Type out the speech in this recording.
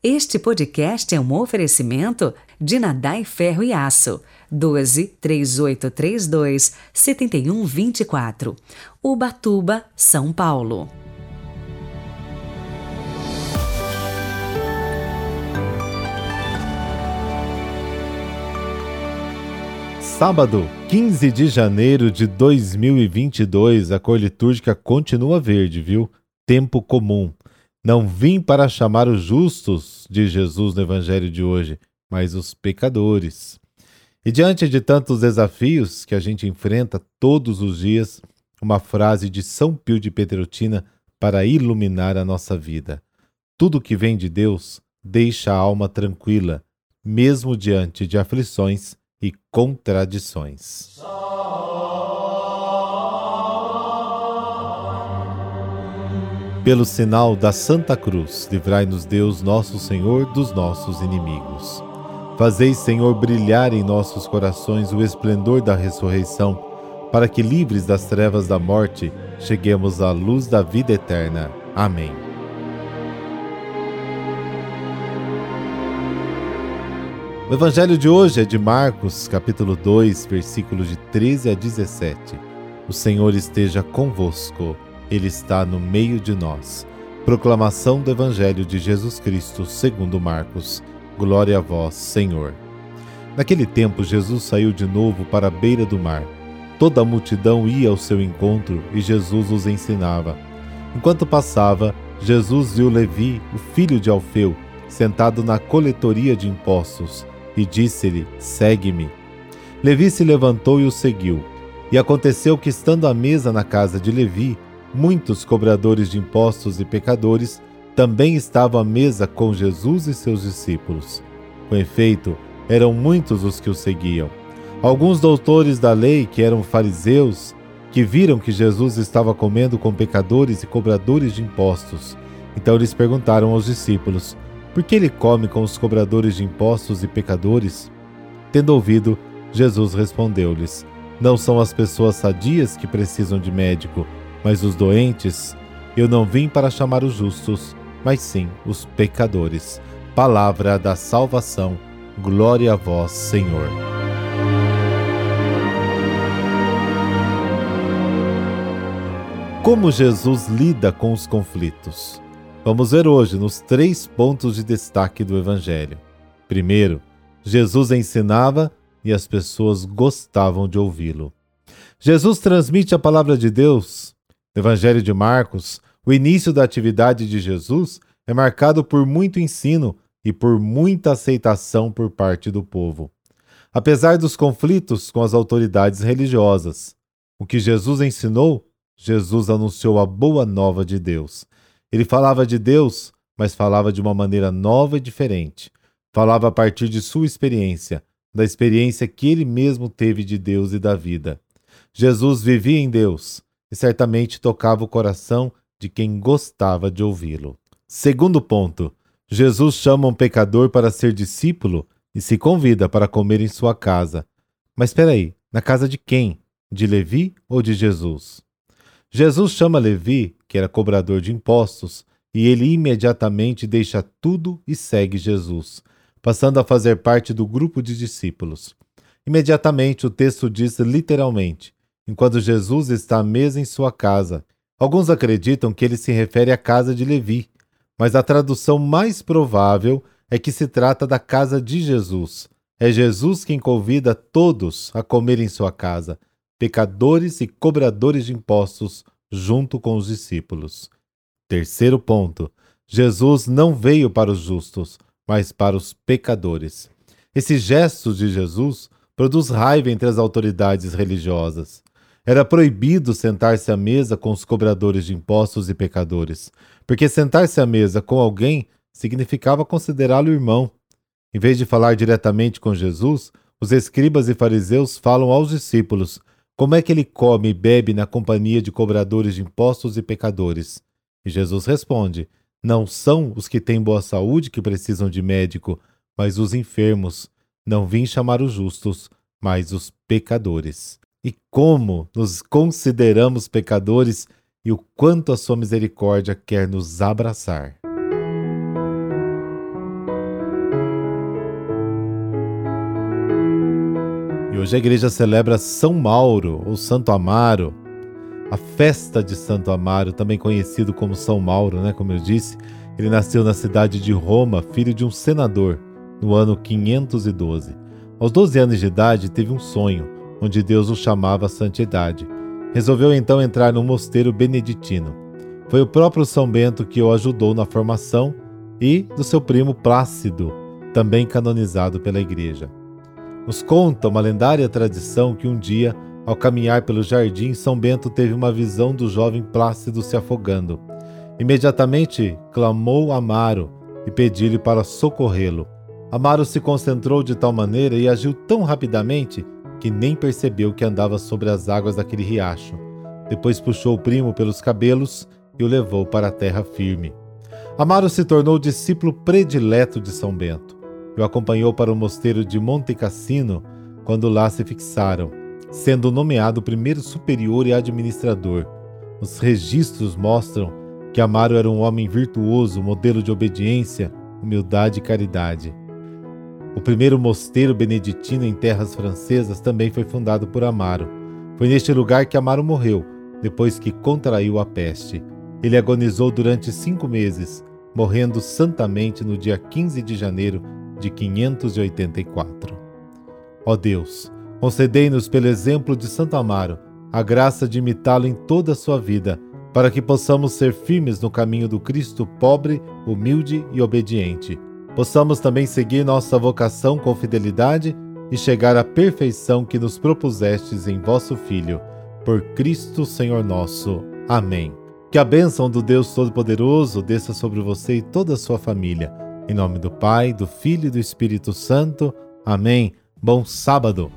Este podcast é um oferecimento de Nadai Ferro e Aço, 12 3832 7124, Ubatuba, São Paulo. Sábado, 15 de janeiro de 2022, a cor litúrgica continua verde, viu? Tempo comum. Não vim para chamar os justos, diz Jesus no Evangelho de hoje, mas os pecadores. E diante de tantos desafios que a gente enfrenta todos os dias, uma frase de São Pio de Pedrotina para iluminar a nossa vida. Tudo que vem de Deus deixa a alma tranquila, mesmo diante de aflições e contradições. Pelo sinal da Santa Cruz, livrai-nos Deus, nosso Senhor, dos nossos inimigos. Fazei, Senhor, brilhar em nossos corações o esplendor da ressurreição, para que, livres das trevas da morte, cheguemos à luz da vida eterna. Amém. O evangelho de hoje é de Marcos, capítulo 2, versículos de 13 a 17. O Senhor esteja convosco. Ele está no meio de nós. Proclamação do Evangelho de Jesus Cristo, segundo Marcos. Glória a vós, Senhor. Naquele tempo, Jesus saiu de novo para a beira do mar. Toda a multidão ia ao seu encontro e Jesus os ensinava. Enquanto passava, Jesus viu Levi, o filho de Alfeu, sentado na coletoria de impostos, e disse-lhe: Segue-me. Levi se levantou e o seguiu. E aconteceu que, estando à mesa na casa de Levi, muitos cobradores de impostos e pecadores também estavam à mesa com Jesus e seus discípulos. Com efeito, eram muitos os que o seguiam. Alguns doutores da lei, que eram fariseus, que viram que Jesus estava comendo com pecadores e cobradores de impostos. Então eles perguntaram aos discípulos: Por que ele come com os cobradores de impostos e pecadores? Tendo ouvido, Jesus respondeu-lhes: Não são as pessoas sadias que precisam de médico, mas os doentes, eu não vim para chamar os justos, mas sim os pecadores. Palavra da salvação. Glória a vós, Senhor. Como Jesus lida com os conflitos? Vamos ver hoje nos três pontos de destaque do Evangelho. Primeiro, Jesus ensinava e as pessoas gostavam de ouvi-lo. Jesus transmite a palavra de Deus no Evangelho de Marcos, o início da atividade de Jesus é marcado por muito ensino e por muita aceitação por parte do povo. Apesar dos conflitos com as autoridades religiosas, o que Jesus ensinou, Jesus anunciou a boa nova de Deus. Ele falava de Deus, mas falava de uma maneira nova e diferente. Falava a partir de sua experiência, da experiência que ele mesmo teve de Deus e da vida. Jesus vivia em Deus, e certamente tocava o coração de quem gostava de ouvi-lo. Segundo ponto, Jesus chama um pecador para ser discípulo e se convida para comer em sua casa. Mas espera aí, na casa de quem? De Levi ou de Jesus? Jesus chama Levi, que era cobrador de impostos, e ele imediatamente deixa tudo e segue Jesus, passando a fazer parte do grupo de discípulos. Imediatamente o texto diz literalmente: enquanto Jesus está à mesa em sua casa. Alguns acreditam que ele se refere à casa de Levi, mas a tradução mais provável é que se trata da casa de Jesus. É Jesus quem convida todos a comer em sua casa, pecadores e cobradores de impostos, junto com os discípulos. Terceiro ponto: Jesus não veio para os justos, mas para os pecadores. Esse gesto de Jesus produz raiva entre as autoridades religiosas. Era proibido sentar-se à mesa com os cobradores de impostos e pecadores, porque sentar-se à mesa com alguém significava considerá-lo irmão. Em vez de falar diretamente com Jesus, os escribas e fariseus falam aos discípulos como é que ele come e bebe na companhia de cobradores de impostos e pecadores. E Jesus responde: Não são os que têm boa saúde que precisam de médico, mas os enfermos. Não vim chamar os justos, mas os pecadores e como nos consideramos pecadores e o quanto a sua misericórdia quer nos abraçar. E hoje a igreja celebra São Mauro ou Santo Amaro, a festa de Santo Amaro, também conhecido como São Mauro, né, como eu disse. Ele nasceu na cidade de Roma, filho de um senador, no ano 512. Aos 12 anos de idade, teve um sonho onde Deus o chamava à santidade. Resolveu então entrar no mosteiro beneditino. Foi o próprio São Bento que o ajudou na formação e do seu primo Plácido, também canonizado pela Igreja. Nos conta uma lendária tradição que um dia, ao caminhar pelo jardim, São Bento teve uma visão do jovem Plácido se afogando. Imediatamente clamou Amaro e pediu-lhe para socorrê-lo. Amaro se concentrou de tal maneira e agiu tão rapidamente que nem percebeu que andava sobre as águas daquele riacho. Depois puxou o primo pelos cabelos e o levou para a terra firme. Amaro se tornou discípulo predileto de São Bento e o acompanhou para o mosteiro de Monte Cassino quando lá se fixaram, sendo nomeado primeiro superior e administrador. Os registros mostram que Amaro era um homem virtuoso, modelo de obediência, humildade e caridade. O primeiro mosteiro beneditino em terras francesas também foi fundado por Amaro. Foi neste lugar que Amaro morreu, depois que contraiu a peste. Ele agonizou durante cinco meses, morrendo santamente no dia 15 de janeiro de 584. Ó Deus, concedei-nos pelo exemplo de Santo Amaro a graça de imitá-lo em toda a sua vida, para que possamos ser firmes no caminho do Cristo pobre, humilde e obediente possamos também seguir nossa vocação com fidelidade e chegar à perfeição que nos propusestes em vosso Filho. Por Cristo Senhor nosso. Amém. Que a bênção do Deus Todo-Poderoso desça sobre você e toda a sua família. Em nome do Pai, do Filho e do Espírito Santo. Amém. Bom sábado.